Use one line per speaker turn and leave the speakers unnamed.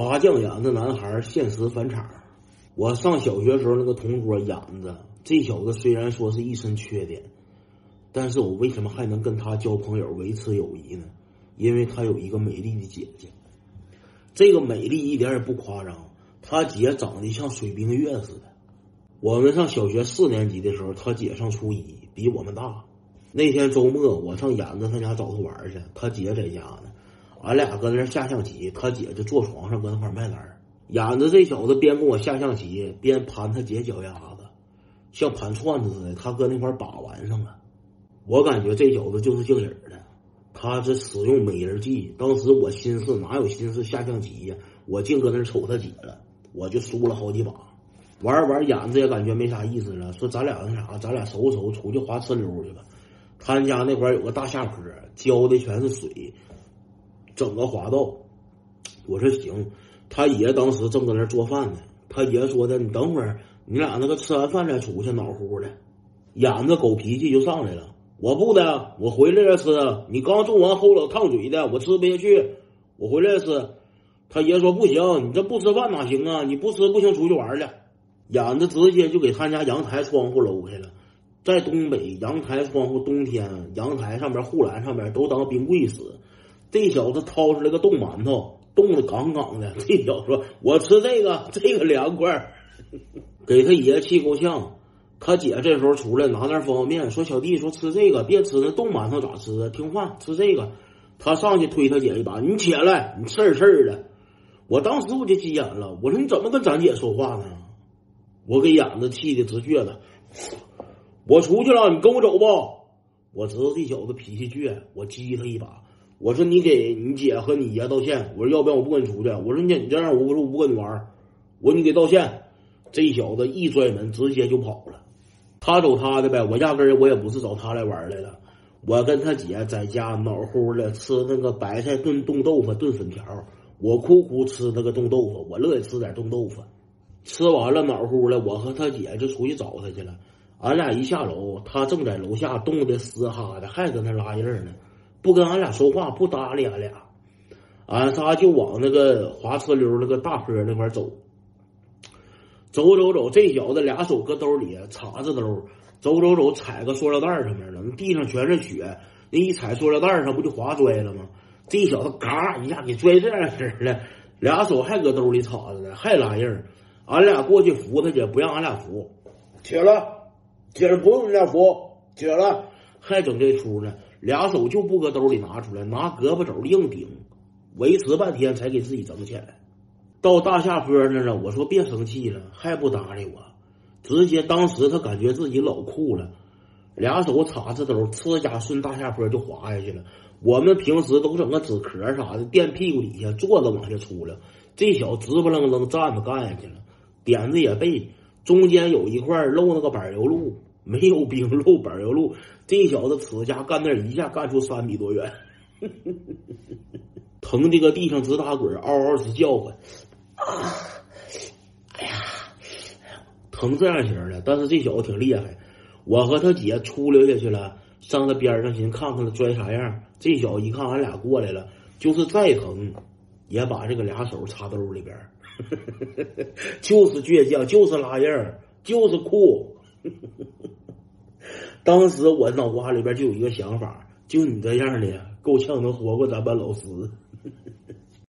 拔将眼的男孩现实返场。我上小学时候那个同桌眼子，这小子虽然说是一身缺点，但是我为什么还能跟他交朋友、维持友谊呢？因为他有一个美丽的姐姐，这个美丽一点也不夸张，他姐长得像水冰月似的。我们上小学四年级的时候，他姐上初一，比我们大。那天周末，我上眼子他家找他玩去，他姐在家呢，俺俩搁那下象棋，他姐就坐床上搁那块卖单。眼子这小子边跟我下象棋，边盘他姐脚丫子，像盘串子似的。他搁那块把玩上了，我感觉这小子就是姓尹的，他是使用美人计。当时我心思哪有心思下象棋呀？我净搁那瞅他姐了，我就输了好几把。玩玩眼子也感觉没啥意思了，说咱俩那啥，咱俩收拾收拾出去滑呲溜去吧。他家那块有个大下坡，浇的全是水，整个滑道。我说行。他爷当时正搁那做饭呢，他爷说的：“你等会儿，你俩那个吃完饭再出去，脑乎的。”眼子狗脾气就上来了，我不的，我回来再吃。你刚种完齁冷烫嘴的，我吃不下去，我回来吃。他爷说不行，你这不吃饭哪行啊？你不吃不行，出去玩去。眼子直接就给他家阳台窗户搂开了，在东北阳台窗户冬天阳台上面护栏上面都当冰柜使。这小子掏出来个冻馒头。冻得杠杠的，这小子说：“我吃这个，这个凉快。”给他爷气够呛。他姐这时候出来拿袋方便面，说：“小弟，说吃这个，别吃那冻馒头，咋吃啊？听话，吃这个。”他上去推他姐一把：“你起来，你事儿事儿的。”我当时我就急眼了，我说：“你怎么跟咱姐说话呢？”我给眼子气的直撅子。我出去了，你跟我走不？我知道这小子脾气倔，我激他一把。我说你给你姐和你爷道歉。我说要不然我不跟你出去。我说你你这样，我说我不跟你玩。我说你给道歉。这小子一摔门，直接就跑了。他走他的呗，我压根儿我也不是找他来玩来了。我跟他姐在家暖乎的吃那个白菜炖冻豆腐炖粉条。我哭哭吃那个冻豆腐，我乐意吃点冻豆腐。吃完了暖乎的，我和他姐就出去找他去了。俺俩一下楼，他正在楼下冻得嘶哈的，还搁那拉印呢。不跟俺俩说话，不搭理俺俩，俺仨就往那个滑车溜那个大坡那块走。走走走，这小子俩手搁兜里插着兜，走走走，踩个塑料袋上面了，那地上全是雪，那一踩塑料袋上不就滑摔了吗？这小子嘎一下给拽这样式了，俩手还搁兜里插着呢，还拉印俺俩过去扶他去，不让俺俩扶，起了，起来不用你俩扶，起来，还整这出呢。俩手就不搁兜里拿出来，拿胳膊肘硬顶，维持半天才给自己整起来。到大下坡那了，我说别生气了，还不搭理我，直接当时他感觉自己老酷了，俩手插着兜，呲家顺大下坡就滑下去了。我们平时都整个纸壳啥的垫屁股底下坐着往下出了，这小子直不愣登站着干下去了，点子也背，中间有一块漏那个柏油路。没有冰路柏油路，这小子呲家干那一下干出三米多远，疼的个地上直打滚，嗷嗷直叫唤。啊！哎呀，疼这样型的，但是这小子挺厉害。我和他姐出溜下去了，上他边上寻看看他摔啥样。这小子一看俺俩过来了，就是再疼，也把这个俩手插兜里边，就是倔强，就是拉硬，就是酷。当时我脑瓜里边就有一个想法，就你这样的，够呛能活过咱班老师。